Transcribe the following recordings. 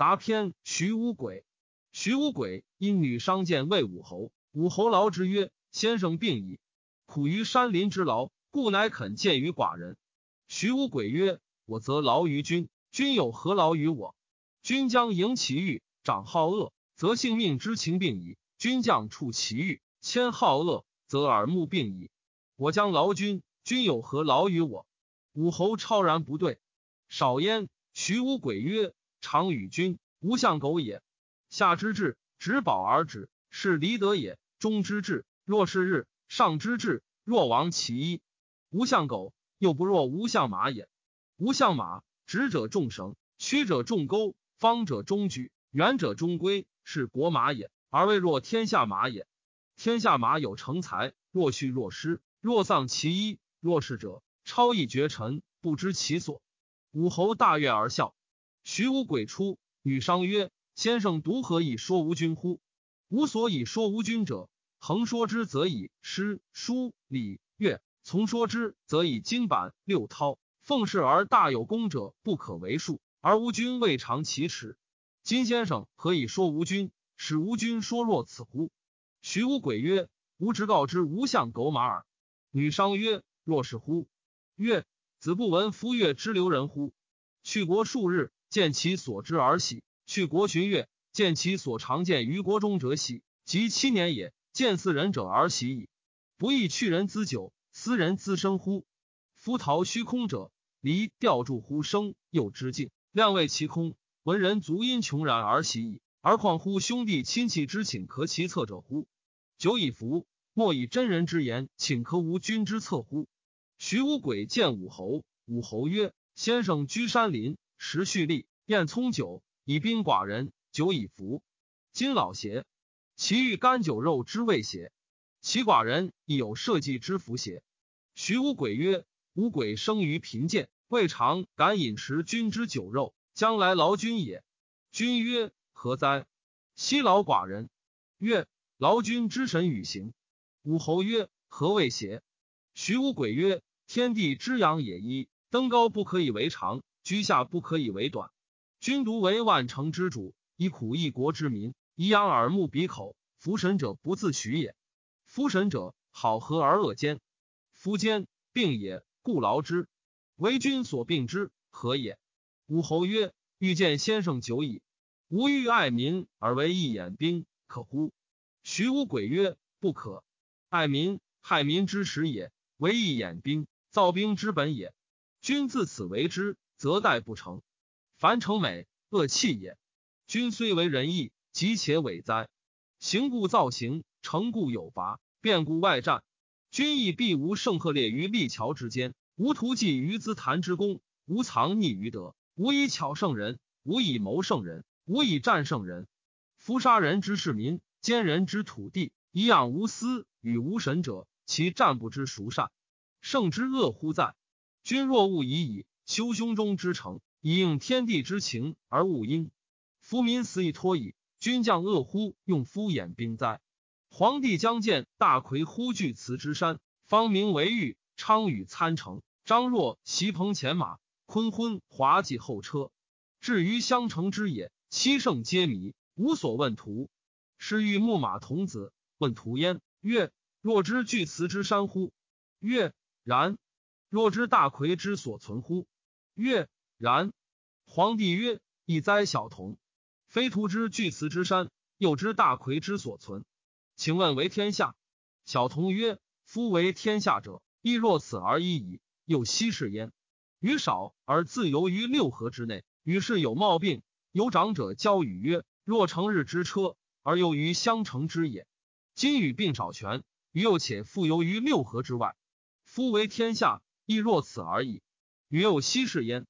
杂篇徐无鬼。徐无鬼因女商见魏武侯，武侯劳之曰：“先生病矣，苦于山林之劳，故乃肯见于寡人。”徐无鬼曰：“我则劳于君，君有何劳于我？君将迎其欲，长好恶，则性命之情病矣；君将触其欲，迁好恶，则耳目病矣。我将劳君，君有何劳于我？”武侯超然不对。少焉，徐无鬼曰：“常与君，无相狗也。”下之至，执宝而止，是离德也；中之至，若是日；上之至，若亡其一。无相狗，又不若无相马也。无相马，直者重绳，曲者重钩，方者中举，圆者中规，是国马也，而未若天下马也。天下马有成才，若虚若失，若丧其一，若是者，超逸绝尘，不知其所。武侯大悦而笑。徐无鬼出，女商曰。先生独何以说无君乎？无所以说无君者，横说之则以诗书礼乐，从说之则以金板六韬。奉事而大有功者不可为数，而无君未尝其耻。今先生何以说无君，使无君说若此乎？徐无鬼曰：“吾直告之无相狗马耳。”女商曰：“若是乎？”曰：“子不闻夫乐之流人乎？去国数日，见其所知而喜。”去国寻乐，见其所常见于国中者喜，及七年也，见似人者而喜矣。不亦去人资久，斯人资生乎？夫陶虚空者，离吊住乎生，又之境，量谓其空。闻人足因穷然而喜矣，而况乎兄弟亲戚之请可其策者乎？久以服，莫以真人之言请可无君之策乎？徐无鬼见武侯，武侯曰：“先生居山林，食蓄力，宴葱酒。”以宾寡人，酒以服。今老邪？其欲甘酒肉之味邪？其寡人亦有社稷之福邪？徐无鬼曰：“吾鬼生于贫贱，未尝敢饮食君之酒肉，将来劳君也。”君曰：“何哉？昔劳寡人。”曰：“劳君之神与行。”武侯曰：“何谓邪？”徐无鬼曰：“天地之阳也。一登高不可以为常，居下不可以为短。”君独为万乘之主，以苦一国之民，以养耳目鼻口。夫神者不自许也。夫神者，好合而恶兼。夫兼病也，故劳之。为君所病之，何也？武侯曰：“欲见先生久矣。吾欲爱民而为一眼兵，可乎？”徐无鬼曰：“不可。爱民，害民之始也；为一眼兵，造兵之本也。君自此为之，则待不成。”凡成美恶气也。君虽为仁义，急且伪哉！行故造行，成故有罚，变故外战。君亦必无圣赫列于立桥之间，无图计于资坛之功，无藏匿于德，无以巧胜人，无以谋胜人，无以战胜人。夫杀人之士民，奸人之土地，以养无私与无神者，其战不知孰善？胜之恶乎哉？君若勿以矣修胸中之诚。以应天地之情而勿因，夫民死以托矣。君将恶乎？用夫衍兵哉？皇帝将见大魁乎巨祠之山，方名为玉，昌宇参城。张若袭棚前马，坤昏滑稽后车。至于襄城之野，七圣皆迷，无所问途。是欲牧马童子问途焉，曰：若知巨祠之山乎？曰：然。若知大魁之所存乎？曰。然，皇帝曰：“一哉，小童！非图之巨祠之山，又知大魁之所存，请问为天下？”小童曰：“夫为天下者，亦若此而已矣。又奚是焉？余少而自由于六合之内，于是有冒病。有长者教语曰：‘若成日之车，而又于相成之也。’今与病少全，余又且复游于六合之外。夫为天下，亦若此而已。余又奚事焉？”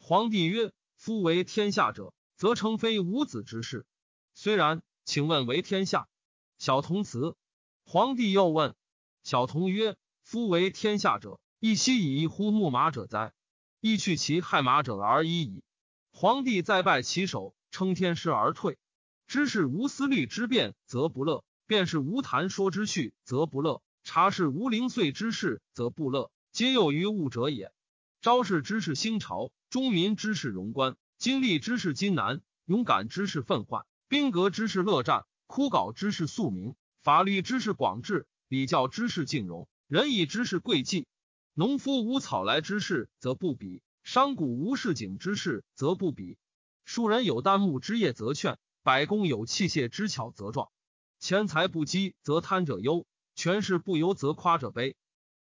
皇帝曰：“夫为天下者，则成非五子之事。虽然，请问为天下？”小童辞。皇帝又问小童曰：“夫为天下者，亦奚以一乎牧马者哉？亦去其害马者而已矣。”皇帝再拜其手，称天师而退。知是无思虑之变，则不乐；便是无谈说之序，则不乐；察是无零碎之事，则不乐。皆有于物者也。昭氏之士兴朝。中民之士荣官，经历之士金难，勇敢之士愤患，兵革之士乐战，枯槁之士肃明，法律之士广治，礼教之士敬容，仁义之士贵忌。农夫无草来之事，则不比；商贾无市井之事，则不比。庶人有旦暮之业，则劝；百工有器械之巧，则壮。钱财不积，则贪者忧；权势不由，则夸者悲。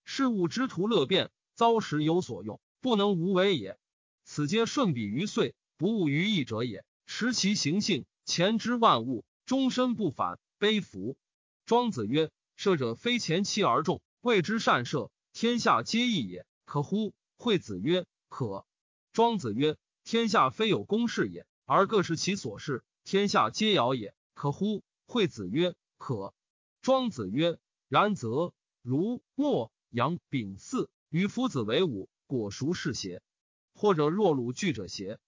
事物之徒乐变，遭时有所用，不能无为也。此皆顺彼于岁，不务于义者也。持其行性，前之万物，终身不反，悲服。庄子曰：“射者非前期而众，谓之善射。”天下皆义也，可乎？惠子曰：可。庄子曰：天下非有公事也，而各是其所事，天下皆尧也，可乎？惠子曰：可。庄子曰：然则如墨阳丙巳与夫子为伍，果孰是邪？或者若鲁惧者邪？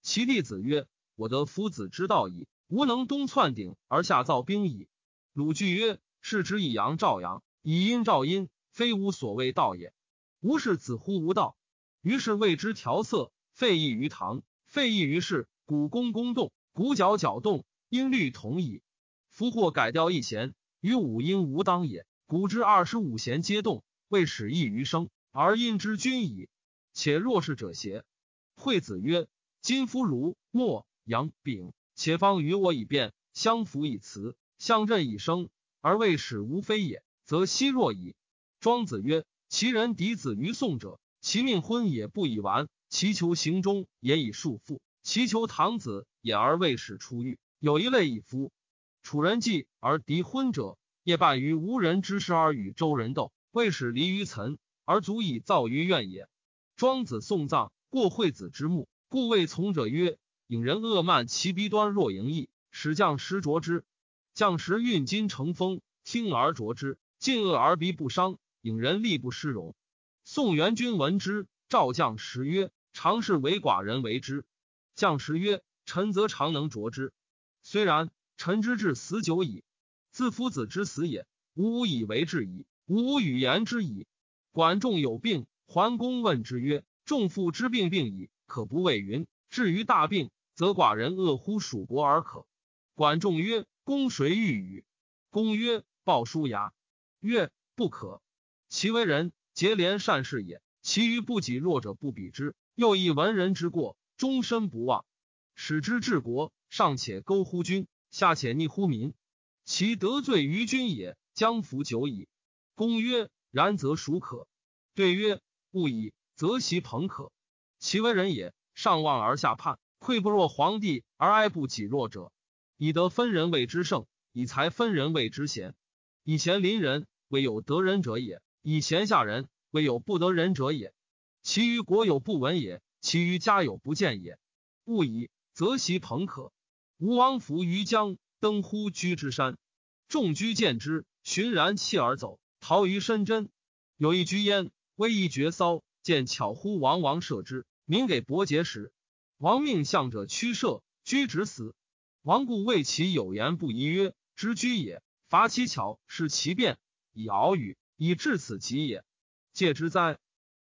其弟子曰：我得夫子之道矣，吾能东窜鼎而下造兵矣。鲁惧曰：是之以阳照阳，以阴照阴。非无所谓道也，吾是子乎无道。于是谓之调色，废异于堂，废异于世。古宫宫动，鼓角角动，音律同矣。夫或改调一弦，与五音无当也。古之二十五弦皆动，未始异于声，而音之均矣。且若是者邪？惠子曰：今夫如墨阳丙，且方与我以变，相辅以辞，相振以声，而未始无非也，则奚若矣。庄子曰：“其人嫡子于宋者，其命婚也不以完；其求行中也以束缚；其求堂子也而未始出狱。有一类以夫。楚人祭而敌昏者，夜半于无人之师而与周人斗，未始离于岑而足以造于怨也。”庄子送葬过惠子之墓，故谓从者曰：“引人恶慢其鼻端若盈溢，使将师啄之。将时运金成风，听而啄之，进恶而鼻不伤。”引人力不失容。宋元君闻之，召将时曰：“常是为寡人为之。”将时曰：“臣则常能着之。虽然，臣之至死久矣。自夫子之死也，吾以为治矣，吾无语言之矣。”管仲有病，桓公问之曰：“仲父之病病矣，可不谓云？至于大病，则寡人恶乎蜀国而可。”管仲曰：“公谁欲与？”公曰：“鲍叔牙。”曰：“不可。”其为人，结连善事也。其余不己弱者不比之，又以文人之过，终身不忘。使之治国，上且勾乎君，下且逆乎民。其得罪于君也，将服久矣。公曰：然则孰可？对曰：不以，则其朋可。其为人也，上望而下盼，愧不若皇帝而哀不己弱者。以德分人谓之圣，以才分人谓之贤。以贤邻人，未有得人者也。以贤下人，未有不得人者也。其余国有不闻也，其余家有不见也。勿以，则袭朋可。吴王弗于江，登乎居之山，众居见之，寻然弃而走，逃于深真。有一居焉，威仪绝骚，见巧乎王王射之，民给伯节时，王命相者驱射，居止死。王故谓其有言不疑曰：“知居也，伐其巧，是其变，以敖语。”以至此极也，戒之哉！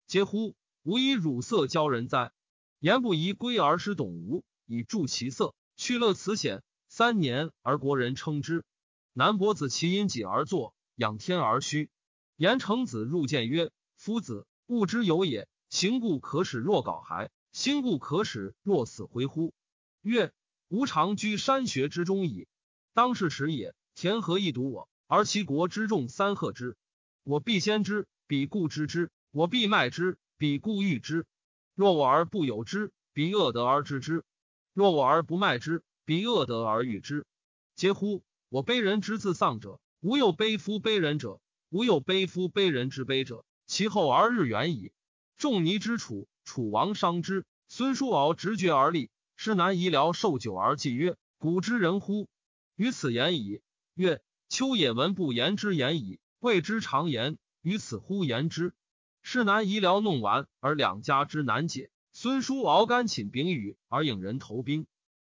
嗟乎！吾以乳色教人哉？言不宜归而失董吴，以助其色，去乐此险。三年而国人称之。南伯子其因己而作，仰天而虚。言成子入见曰：“夫子，物之有也。行故可使若槁骸，心故可使若死灰乎？”曰：“吾常居山穴之中矣。当是时也，田禾一睹我，而其国之众三贺之。”我必先知，彼故知之；我必卖之，彼故欲之。若我而不有之，彼恶得而知之；若我而不卖之，彼恶得而欲之。嗟乎！我悲人之自丧者，无有悲夫悲人者；无有悲夫悲人之悲者，其后而日远矣。仲尼之楚，楚王伤之，孙叔敖直觉而立，师南夷僚受酒而祭曰：“古之人乎？于此言矣。”曰：“秋也闻不言之言矣。”谓之常言，于此乎言之。是南夷僚弄完，而两家之难解。孙叔敖甘寝丙语，而引人投兵。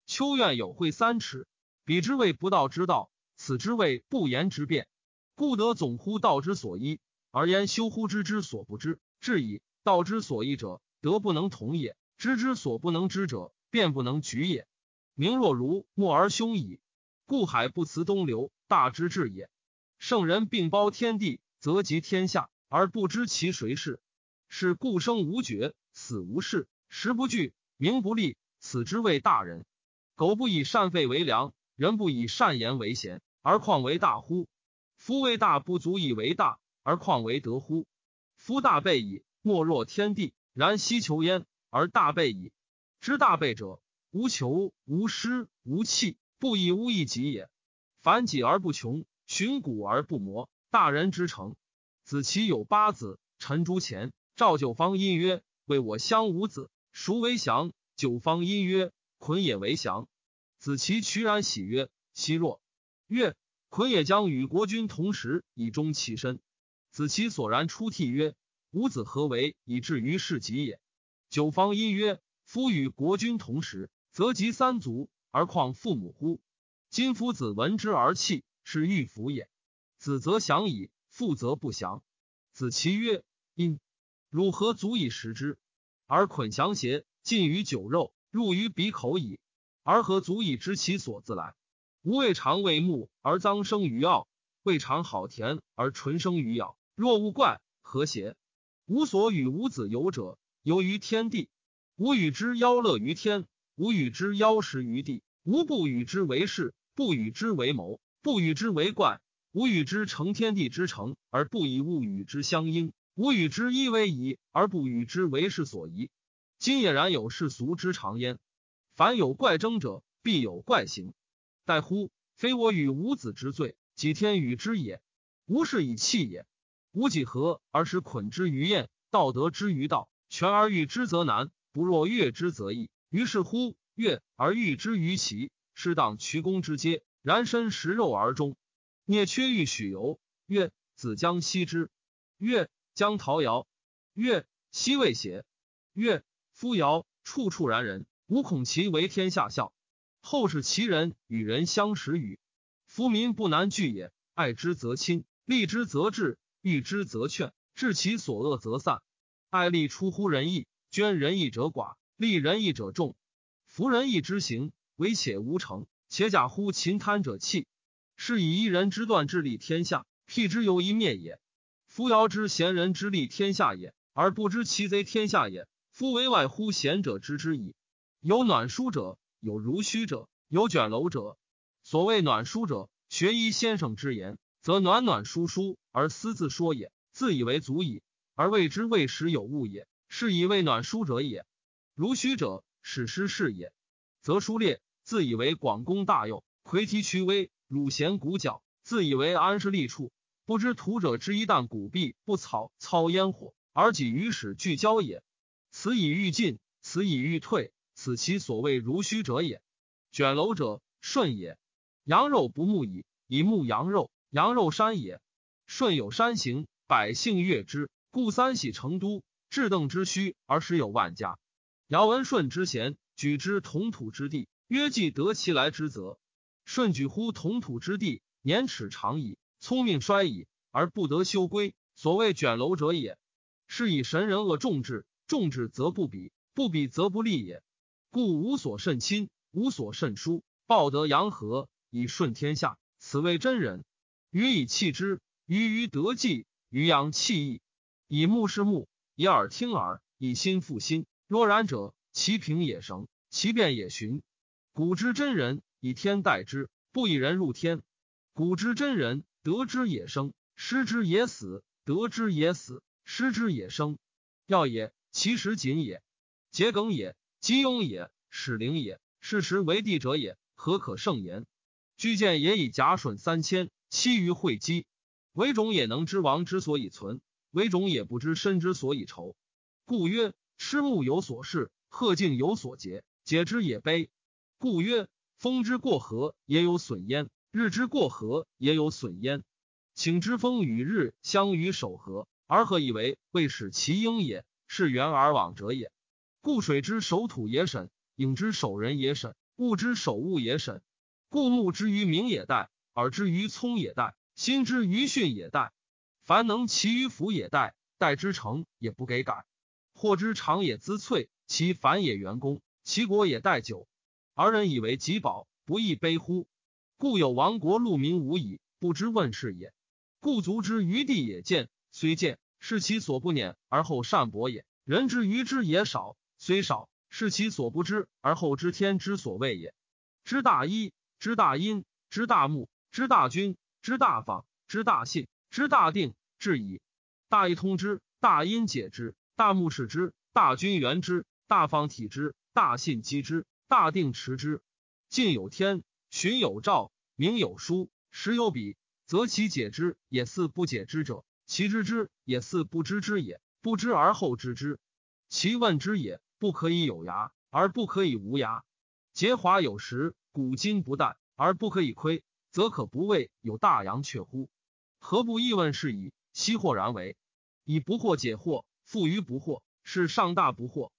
秋愿有会三尺，彼之谓不道之道，此之谓不言之辩。故得总乎道之所依，而言修乎知之所不知。至矣，道之所依者，德不能同也；知之所不能知者，辩不能举也。名若如莫而凶矣。故海不辞东流，大之至也。圣人并包天地，则及天下，而不知其谁是。是故生无觉，死无事，时不惧，名不立，此之谓大人。苟不以善废为良，人不以善言为贤，而况为大乎？夫为大不足以为大，而况为德乎？夫大备矣，莫若天地。然希求焉，而大备矣。知大备者，无求，无失，无弃。不以物易己也。反己而不穷，循古而不磨，大人之成。子其有八子，陈诸前。赵九方因曰：“为我相无子，孰为祥？”九方因曰：“捆也为祥。”子其渠然喜曰：“奚若？”曰：“捆也将与国君同时，以终其身。”子其所然出涕曰：“吾子何为以至于是己也？”九方因曰：“夫与国君同时，则及三族。”而况父母乎？今夫子闻之而泣，是欲服也。子则降矣，父则不降。子其曰：“因汝何足以食之？而捆降邪？尽于酒肉，入于鼻口矣。而何足以知其所自来？吾未尝为目而脏生于奥，未尝好田而纯生于咬。若勿怪，和谐？吾所与吾子游者，游于天地。吾与之邀乐于天。”吾与之邀食于地，吾不与之为事，不与之为谋，不与之为怪。吾与之成天地之成，而不以物与之相应。吾与之一为宜，而不与之为事所宜。今也然，有世俗之常焉。凡有怪争者，必有怪行。待乎？非我与吾子之罪，几天与之也。吾是以弃也。吾几何而使捆之于燕？道德之于道，权而欲之则难，不若悦之则易。于是乎，悦而欲之于其，是当渠公之阶，然身食肉而终。聂缺欲许由，曰：“子将息之。”曰：“将陶尧。”曰：“奚未邪？”曰：“夫尧处处然人，吾恐其为天下笑。后世其人与人相识与？夫民不难聚也。爱之则亲，利之则治，欲之则劝，治其所恶则散。爱利出乎仁义，捐仁义者寡。”利仁义者众，夫仁义之行，唯且无成，且假乎秦贪者弃。是以一人之断治利天下，辟之由一灭也。夫尧之贤人之利天下也，而不知其贼天下也。夫为外乎贤者知之矣。有暖书者，有如虚者，有卷楼者。所谓暖书者，学医先生之言，则暖暖疏疏而私自说也，自以为足矣，而谓之未时有物也，是以为暖书者也。如虚者，史诗是也；则书列，自以为广功大用，魁提屈威，汝贤鼓角，自以为安是利处。不知徒者之一旦古壁不草操烟火，而己于史俱交也。此以欲进，此以欲退，此其所谓如虚者也。卷楼者，顺也。羊肉不慕矣，以慕羊肉，羊肉山也。舜有山行，百姓悦之，故三喜成都，至邓之虚而时有万家。尧闻舜之贤，举之同土之地，曰：“既得其来之责。”舜举乎同土之地，年齿长矣，聪明衰矣，而不得修归，所谓卷楼者也。是以神人恶众志，众志则不比，不比则不利也。故无所甚亲，无所甚疏，报得阳和以顺天下，此谓真人。予以弃之，于于得计，于阳弃义。以目视目，以耳听耳，以心复心。若然者，其平也绳，其变也循。古之真人，以天待之，不以人入天。古之真人，得之也生，失之也死；得之也死，失之也生。要也，其实谨也。桔梗也，吉庸也，始灵也，事实为地者也，何可胜言？居见也以甲损三千，其余会稽。为种也能知王之所以存，为种也不知身之所以愁。故曰。失木有所事，鹤径有所结，解之也悲。故曰：风之过河也有损焉，日之过河也有损焉。请之风与日相与守河，而何以为未使其应也？是圆而往者也。故水之守土也审，影之守人也审，物之守物也审。故木之于明也待，耳之于聪也待，心之于训也待。凡能其于福也待，待之成也不给改。或之长也滋萃，其繁也员工，其国也待久。而人以为己宝，不亦悲乎？故有亡国戮民无矣，不知问事也。故足之于地也见，虽见，是其所不念而后善博也；人之于之也少，虽少，是其所不知而后知天之所谓也。知大一，知大阴，知大木，知大君，知大法，知大信，知大定，至矣。大一通之，大阴解之，大目视之，大君元之，大方体之，大信积之，大定持之。近有天，循有兆，明有书，时有笔。则其解之也似不解之者，其知之也似不知之也。不知而后知之，其问之也不可以有涯而不可以无涯。节华有时，古今不殆而不可以亏，则可不谓有大阳却乎？何不意问是矣？奚或然为以不惑解惑，复于不惑，是上大不惑。